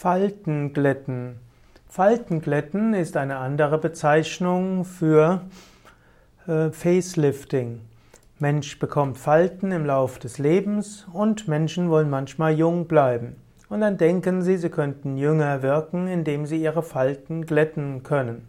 Faltenglätten. Faltenglätten ist eine andere Bezeichnung für äh, Facelifting. Mensch bekommt Falten im Lauf des Lebens und Menschen wollen manchmal jung bleiben. Und dann denken sie, sie könnten jünger wirken, indem sie ihre Falten glätten können.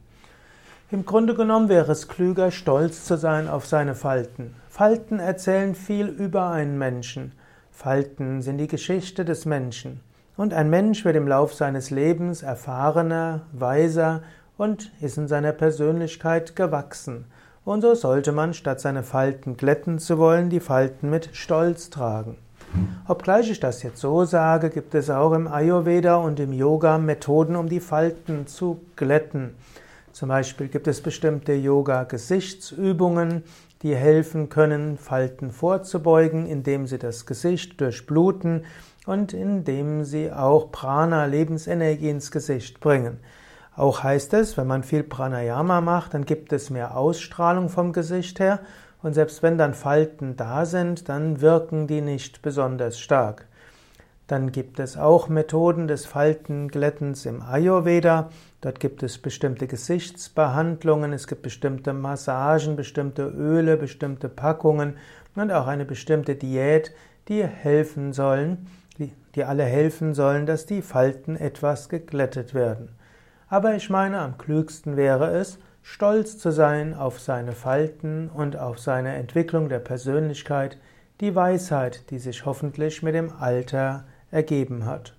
Im Grunde genommen wäre es klüger, stolz zu sein auf seine Falten. Falten erzählen viel über einen Menschen. Falten sind die Geschichte des Menschen. Und ein Mensch wird im Lauf seines Lebens erfahrener, weiser und ist in seiner Persönlichkeit gewachsen. Und so sollte man, statt seine Falten glätten zu wollen, die Falten mit Stolz tragen. Obgleich ich das jetzt so sage, gibt es auch im Ayurveda und im Yoga Methoden, um die Falten zu glätten. Zum Beispiel gibt es bestimmte Yoga-Gesichtsübungen, die helfen können, Falten vorzubeugen, indem sie das Gesicht durchbluten und indem sie auch Prana, Lebensenergie ins Gesicht bringen. Auch heißt es, wenn man viel Pranayama macht, dann gibt es mehr Ausstrahlung vom Gesicht her und selbst wenn dann Falten da sind, dann wirken die nicht besonders stark. Dann gibt es auch Methoden des Faltenglättens im Ayurveda. Dort gibt es bestimmte Gesichtsbehandlungen, es gibt bestimmte Massagen, bestimmte Öle, bestimmte Packungen und auch eine bestimmte Diät, die helfen sollen, die, die alle helfen sollen, dass die Falten etwas geglättet werden. Aber ich meine, am klügsten wäre es, stolz zu sein auf seine Falten und auf seine Entwicklung der Persönlichkeit, die Weisheit, die sich hoffentlich mit dem Alter ergeben hat.